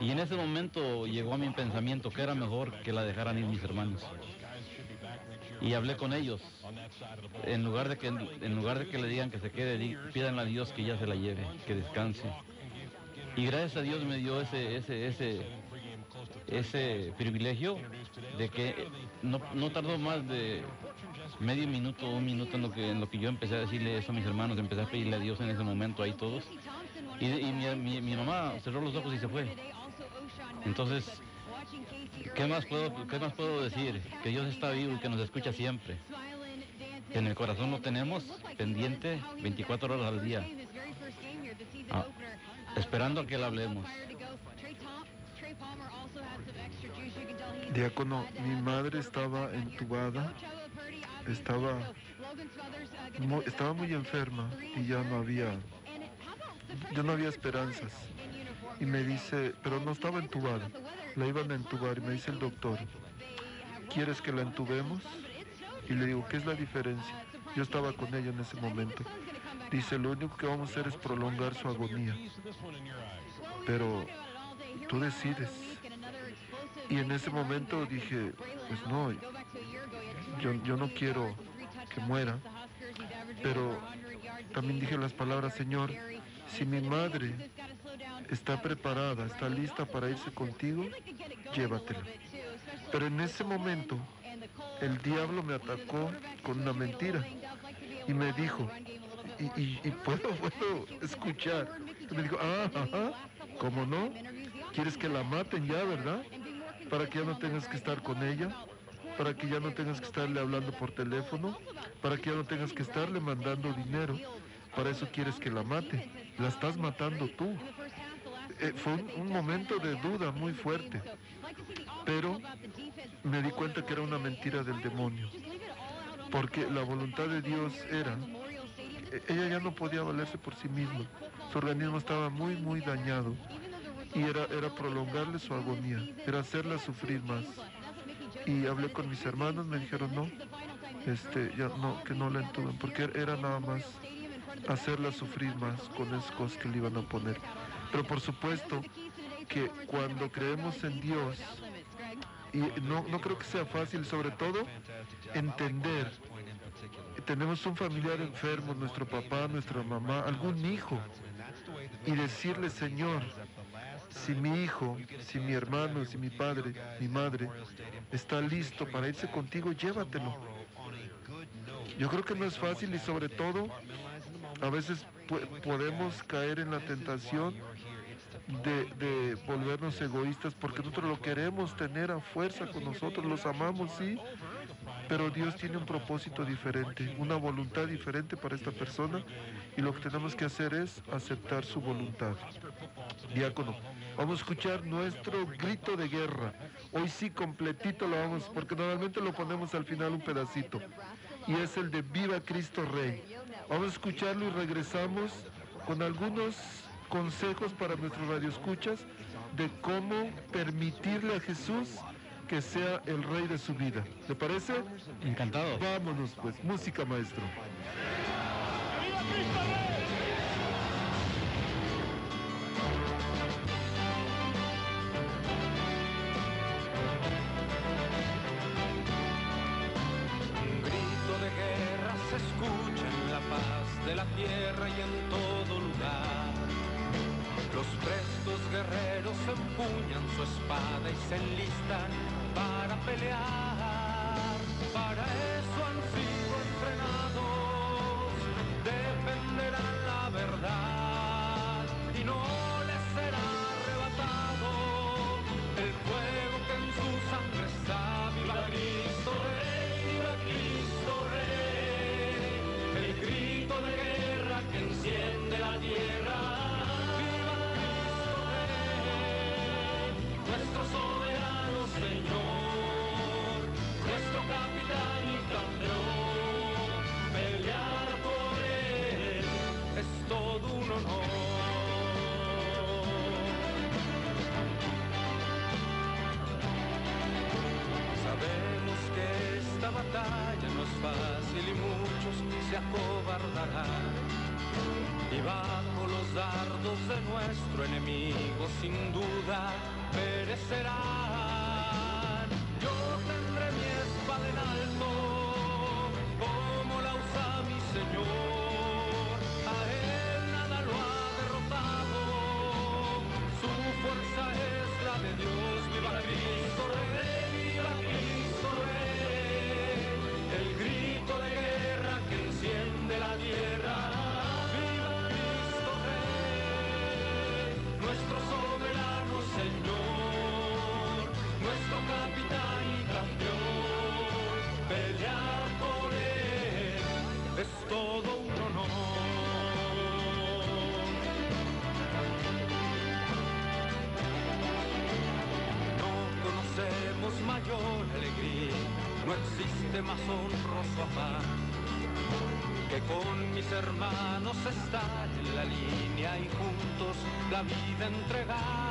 Speaker 3: Y en ese momento llegó a mi pensamiento que era mejor que la dejaran ir mis hermanos. Y hablé con ellos. En lugar de que, en lugar de que le digan que se quede, pídanle a Dios que ya se la lleve, que descanse. Y gracias a Dios me dio ese, ese, ese, ese privilegio de que no, no tardó más de medio minuto o un minuto en lo que en lo que yo empecé a decirle eso a mis hermanos, empecé a pedirle a Dios en ese momento ahí todos. Y, y mi, mi- mamá cerró los ojos y se fue. Entonces, ¿qué más puedo, qué más puedo decir? Que Dios está vivo y que nos escucha siempre. En el corazón lo tenemos pendiente 24 horas al día. Ah, esperando a que le hablemos.
Speaker 2: Diácono, mi madre estaba entubada, estaba, estaba muy enferma y ya no había, ya no había esperanzas. Y me dice, pero no estaba entubada, la iban a entubar y me dice el doctor, ¿quieres que la entubemos? Y le digo, ¿qué es la diferencia? Yo estaba con ella en ese momento. Dice, lo único que vamos a hacer es prolongar su agonía. Pero tú decides. Y en ese momento dije, pues no, yo, yo no quiero que muera, pero también dije las palabras, Señor, si mi madre está preparada, está lista para irse contigo, llévatela. Pero en ese momento el diablo me atacó con una mentira y me dijo, y, y- y puedo, puedo escuchar, me dijo, ah, ajá, ¿cómo no? ¿Quieres que la maten ya, verdad? Para que ya no tengas que estar con ella, para que ya no tengas que estarle hablando por teléfono, para que ya no tengas que estarle mandando dinero. Para eso quieres que la mate. La estás matando tú. Eh, fue un, momento de duda muy fuerte, pero me di cuenta que era una mentira del demonio, porque la voluntad de Dios era, e- ella ya no podía valerse por sí misma, su organismo estaba muy, muy dañado, y era, era prolongarle su agonía, era hacerla sufrir más. Y hablé con mis hermanos, me dijeron no, este, ya no, que no la entuben, porque era nada más hacerla sufrir más con esas cosas que le iban a poner. Pero por supuesto que cuando creemos en Dios, y no, no creo que sea fácil, sobre todo, entender. Tenemos un familiar enfermo, nuestro papá, nuestra mamá, algún hijo, y decirle, Señor, si mi hijo, si mi hermano, si mi padre, mi madre está listo para irse contigo, llévatelo. Yo creo que no es fácil y sobre todo a veces podemos caer en la tentación de, de volvernos egoístas porque nosotros lo queremos tener a fuerza con nosotros, los amamos, sí, pero Dios tiene un propósito diferente, una voluntad diferente para esta persona y lo que tenemos que hacer es aceptar su voluntad. Diácono, vamos a escuchar nuestro grito de guerra. Hoy sí completito lo vamos, porque normalmente lo ponemos al final un pedacito. Y es el de Viva Cristo Rey. Vamos a escucharlo y regresamos con algunos consejos para nuestros radioescuchas de cómo permitirle a Jesús que sea el rey de su vida. ¿Le parece?
Speaker 3: Encantado.
Speaker 2: Vámonos pues, música maestro.
Speaker 6: Un hermanos estar en la línea y juntos la vida entregar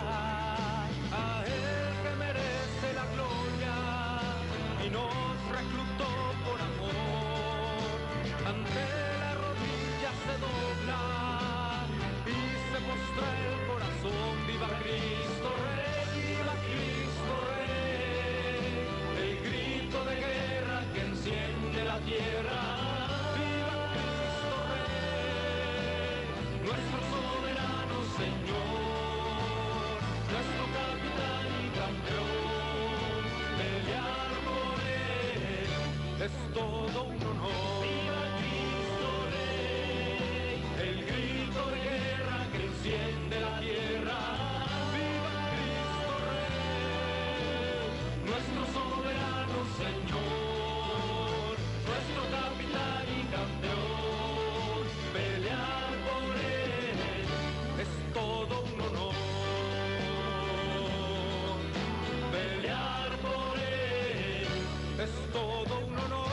Speaker 6: todo un honor.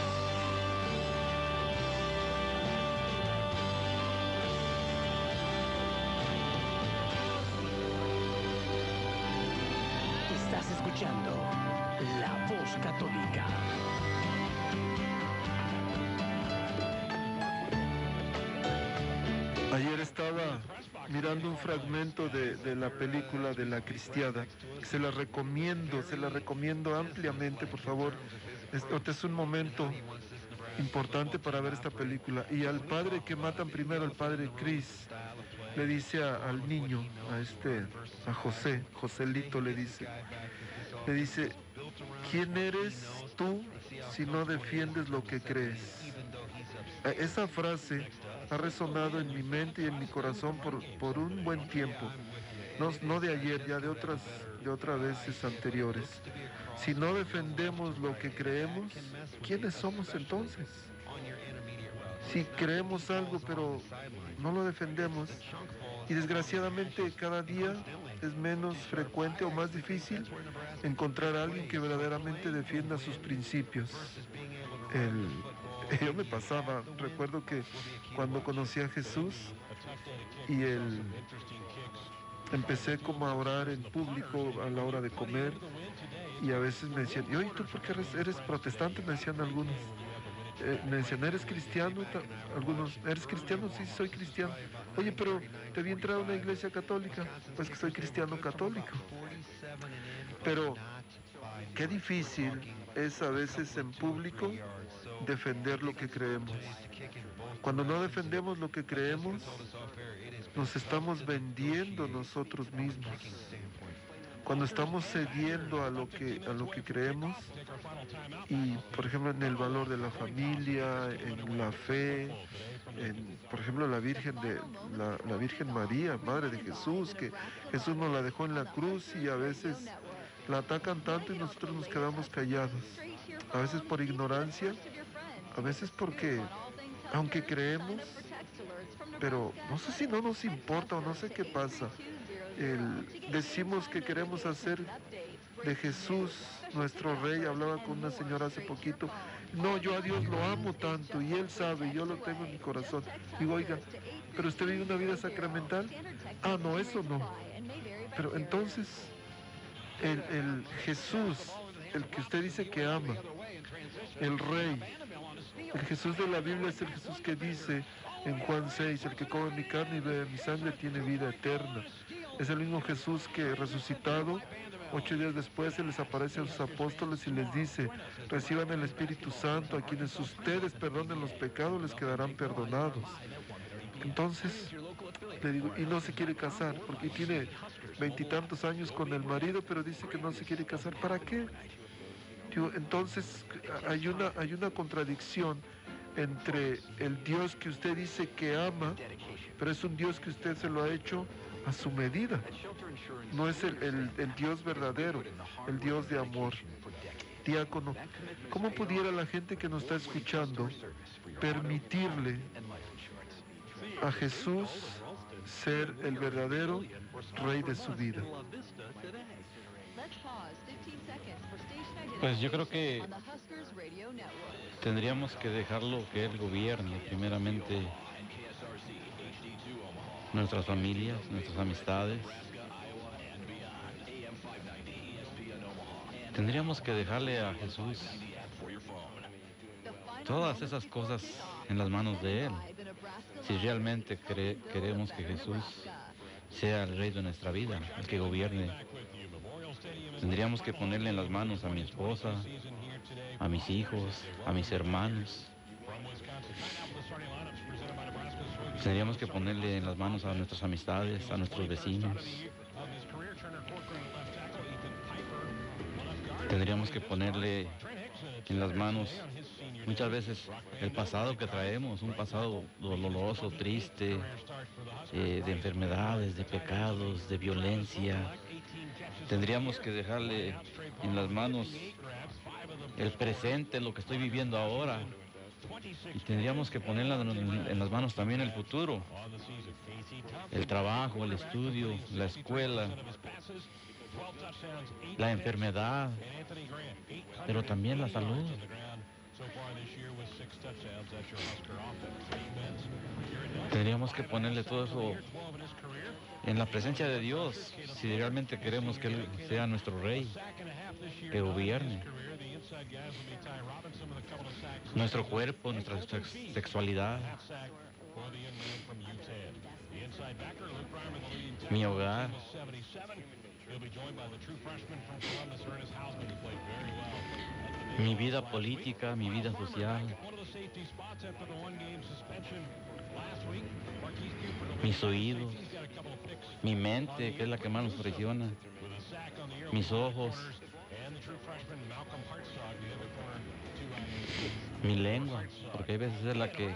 Speaker 5: Estás escuchando La Voz Católica.
Speaker 2: Ayer estaba mirando un fragmento de, de la película de La Cristiada. Se la recomiendo, se la recomiendo ampliamente, por favor. Este es un momento importante para ver esta película. Y al padre que matan primero, al padre Chris, le dice al niño, a este, a José, Joselito le dice, le dice, ¿quién eres tú si no defiendes lo que crees? Eh, Esa frase ha resonado en mi mente y en mi corazón por, por un buen tiempo. No, no de ayer, ya de otras, de otras veces anteriores. Si no defendemos lo que creemos, ¿quiénes somos entonces? Si creemos algo pero no lo defendemos y desgraciadamente cada día es menos frecuente o más difícil encontrar a alguien que verdaderamente defienda sus principios. Yo me pasaba, recuerdo que cuando conocí a Jesús y el, empecé como a orar en público a la hora de comer y a veces me decían, y oye, ¿tú por qué eres, eres protestante? Me decían algunos. Eh, me decían, ¿eres cristiano? Algunos, ¿eres cristiano? Sí, soy cristiano. Oye, pero te vi entrar a una iglesia católica. Pues que soy cristiano católico. Pero qué difícil es a veces en público defender lo que creemos. Cuando no defendemos lo que creemos, nos estamos vendiendo nosotros mismos. Cuando estamos cediendo a lo que a lo que creemos y por ejemplo en el valor de la familia, en la fe, en, por ejemplo la Virgen de la, la Virgen María, Madre de Jesús, que Jesús nos la dejó en la cruz y a veces la atacan tanto y nosotros nos quedamos callados. A veces por ignorancia, a veces porque aunque creemos, pero no sé si no nos importa o no sé qué pasa. Decimos que queremos hacer de Jesús nuestro rey. Hablaba con una señora hace poquito. No, yo a Dios lo amo tanto y Él sabe, yo lo tengo en mi corazón. Digo, oiga, pero usted vive una vida sacramental. Ah, no, eso no. Pero entonces, el, el Jesús, el que usted dice que ama, el rey, el Jesús de la Biblia es el Jesús que dice en Juan 6, el que come mi carne y bebe mi sangre tiene vida eterna. Es el mismo Jesús que resucitado, ocho días después se les aparece a sus apóstoles y les dice, reciban el Espíritu Santo, a quienes ustedes perdonen los pecados les quedarán perdonados. Entonces, le digo, y no se quiere casar, porque tiene veintitantos años con el marido, pero dice que no se quiere casar. ¿Para qué? Entonces hay una, hay una contradicción entre el Dios que usted dice que ama, pero es un Dios que usted se lo ha hecho a su medida. No es el, el- Dios verdadero, el Dios de amor. Diácono, ¿cómo pudiera la gente que nos está escuchando permitirle a Jesús ser el verdadero rey de su vida?
Speaker 3: Pues yo creo que tendríamos que dejarlo que Él gobierne primeramente nuestras familias, nuestras amistades. Tendríamos que dejarle a Jesús todas esas cosas en las manos de Él. Si realmente queremos que Jesús sea el rey de nuestra vida, el que gobierne Tendríamos que ponerle en las manos a mi esposa, a mis hijos, a mis hermanos. Tendríamos que ponerle en las manos a nuestras amistades, a nuestros vecinos. Tendríamos que ponerle en las manos muchas veces el pasado que traemos, un pasado doloroso, triste, eh, de enfermedades, de pecados, de violencia. Tendríamos que dejarle en las manos el presente, lo que estoy viviendo ahora. Y tendríamos que ponerle en en las manos también el futuro. El trabajo, el estudio, la escuela, la enfermedad, pero también la salud. Tendríamos que ponerle todo eso en la presencia de Dios, si realmente queremos que Él sea nuestro rey, que gobierne. Nuestro cuerpo, nuestra sex- sexualidad, mi hogar, mi vida política, mi vida social, mis oídos, mi mente, que es la que más nos presiona, mis ojos, mi lengua, porque hay veces es la que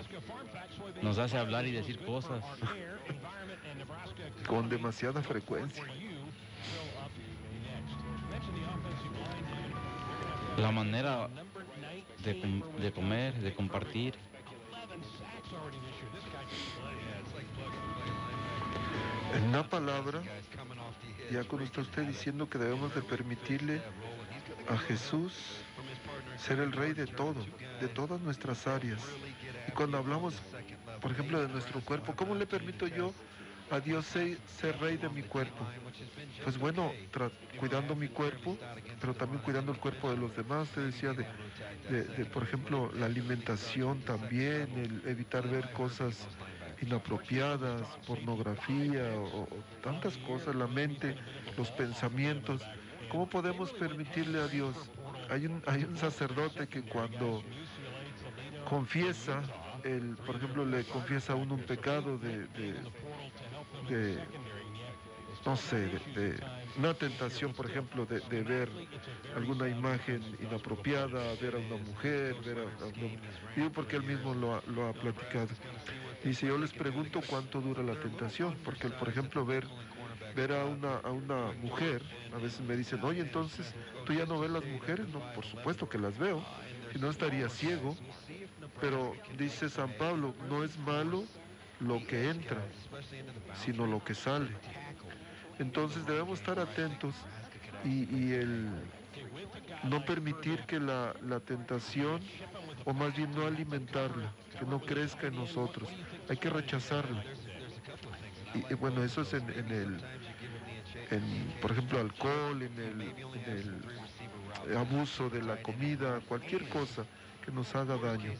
Speaker 3: nos hace hablar y decir cosas.
Speaker 2: Con demasiada frecuencia.
Speaker 3: La manera de, com- de comer, de compartir.
Speaker 2: En una palabra, ya cuando está usted diciendo que debemos de permitirle a Jesús ser el rey de todo, de todas nuestras áreas. Y cuando hablamos, por ejemplo, de nuestro cuerpo, ¿cómo le permito yo a Dios ser, rey de mi cuerpo? Pues bueno, cuidando mi cuerpo, pero también cuidando el cuerpo de los demás. Usted decía de, de- de, por ejemplo, la alimentación también, el evitar ver cosas inapropiadas, pornografía o, o tantas cosas, la mente, los pensamientos. ¿Cómo podemos permitirle a Dios? Hay un, hay un sacerdote que cuando confiesa el, por ejemplo, le confiesa a uno un pecado de, no sé, de, una tentación, por ejemplo, de, ver alguna imagen inapropiada, ver a una mujer, ver a, a un. Digo porque él mismo lo ha, lo ha platicado. Dice, yo les pregunto cuánto dura la tentación, porque por ejemplo ver, ver a, una, a una mujer, a veces me dicen, oye, entonces tú ya no ves las mujeres, no, por supuesto que las veo, si no estaría ciego, pero dice San Pablo, no es malo lo que entra, sino lo que sale. Entonces debemos estar atentos y, el no permitir que la, la tentación, o más bien no alimentarla, que no crezca en nosotros. Hay que rechazarla. Y, bueno, eso es en el, en, por ejemplo, alcohol, en el, abuso de la comida, cualquier cosa que nos haga daño.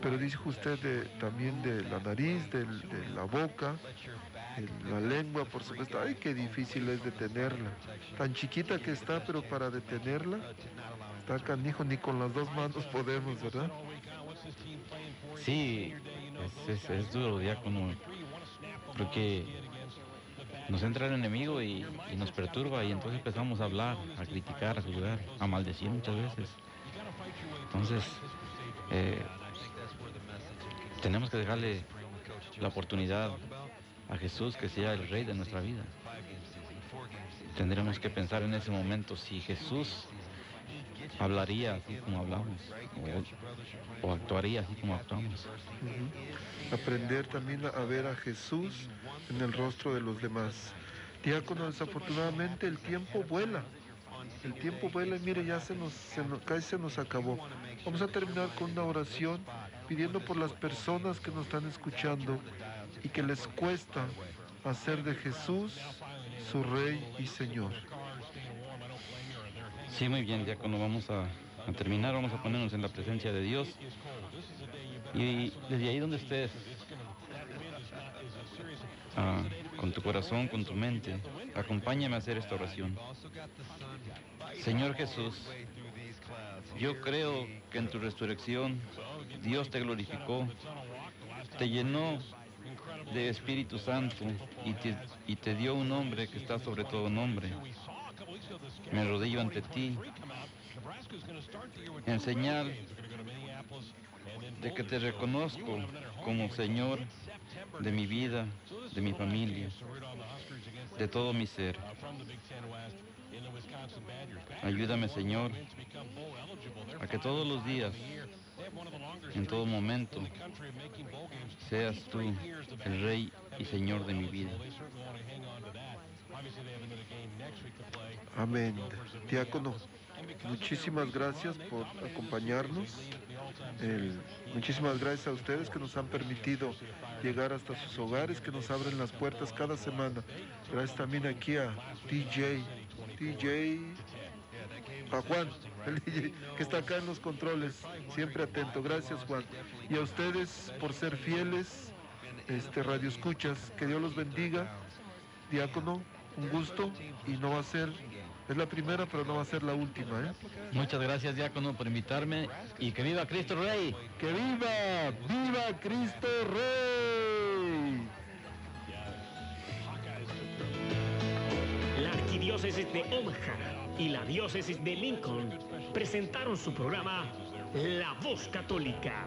Speaker 2: Pero dice usted de- también de la nariz, de la boca, la lengua, por supuesto. Ay, qué difícil es detenerla. Tan chiquita que está, pero para detenerla, está canijo, ni con las dos manos podemos, ¿verdad?
Speaker 3: Sí, es, es- es duro, diácono, porque nos entra el enemigo y, nos perturba y entonces empezamos a hablar, a criticar, a juzgar, a maldecir muchas veces. Entonces, eh, tenemos que dejarle la oportunidad a Jesús que sea el rey de nuestra vida. Tendremos que pensar en ese momento si Jesús hablaría así como hablamos o, actuaría así como actuamos.
Speaker 2: Aprender también a ver a Jesús en el rostro de los demás. Diácono, desafortunadamente el tiempo vuela. El tiempo vuela y mire, ya se nos, se nos, casi se nos acabó. Vamos a terminar con una oración pidiendo por las personas que nos están escuchando y que les cuesta hacer de Jesús su Rey y Señor.
Speaker 3: Sí, muy bien, diácono, vamos a, a terminar, vamos a ponernos en la presencia de Dios. Y desde ahí donde estés, ah, con tu corazón, con tu mente, acompáñame a hacer esta oración. Señor Jesús, yo creo que en tu resurrección Dios te glorificó, te llenó de Espíritu Santo y te, y te dio un nombre que está sobre todo nombre. Me arrodillo ante ti en señal de que te reconozco como Señor de mi vida, de mi familia, de todo mi ser. Ayúdame, Señor, a que todos los días, en todo momento, seas tú el Rey y Señor de mi vida.
Speaker 2: Amén. Diácono, muchísimas gracias por acompañarnos. Muchísimas gracias a ustedes que nos han permitido llegar hasta sus hogares, que nos abren las puertas cada semana. Gracias también aquí a DJ, DJ, a Juan, que está acá en los controles, siempre atento. Gracias Juan. Y a ustedes por ser fieles, este Radio Escuchas, que Dios los bendiga. Diácono, un gusto y no va a ser, es la primera, pero no va a ser la última, ¿eh?
Speaker 3: Muchas gracias, diácono, por invitarme y que viva Cristo Rey.
Speaker 2: ¡Que viva! ¡Viva Cristo Rey!
Speaker 5: La arquidiócesis de Omaha y la diócesis de Lincoln presentaron su programa La Voz Católica,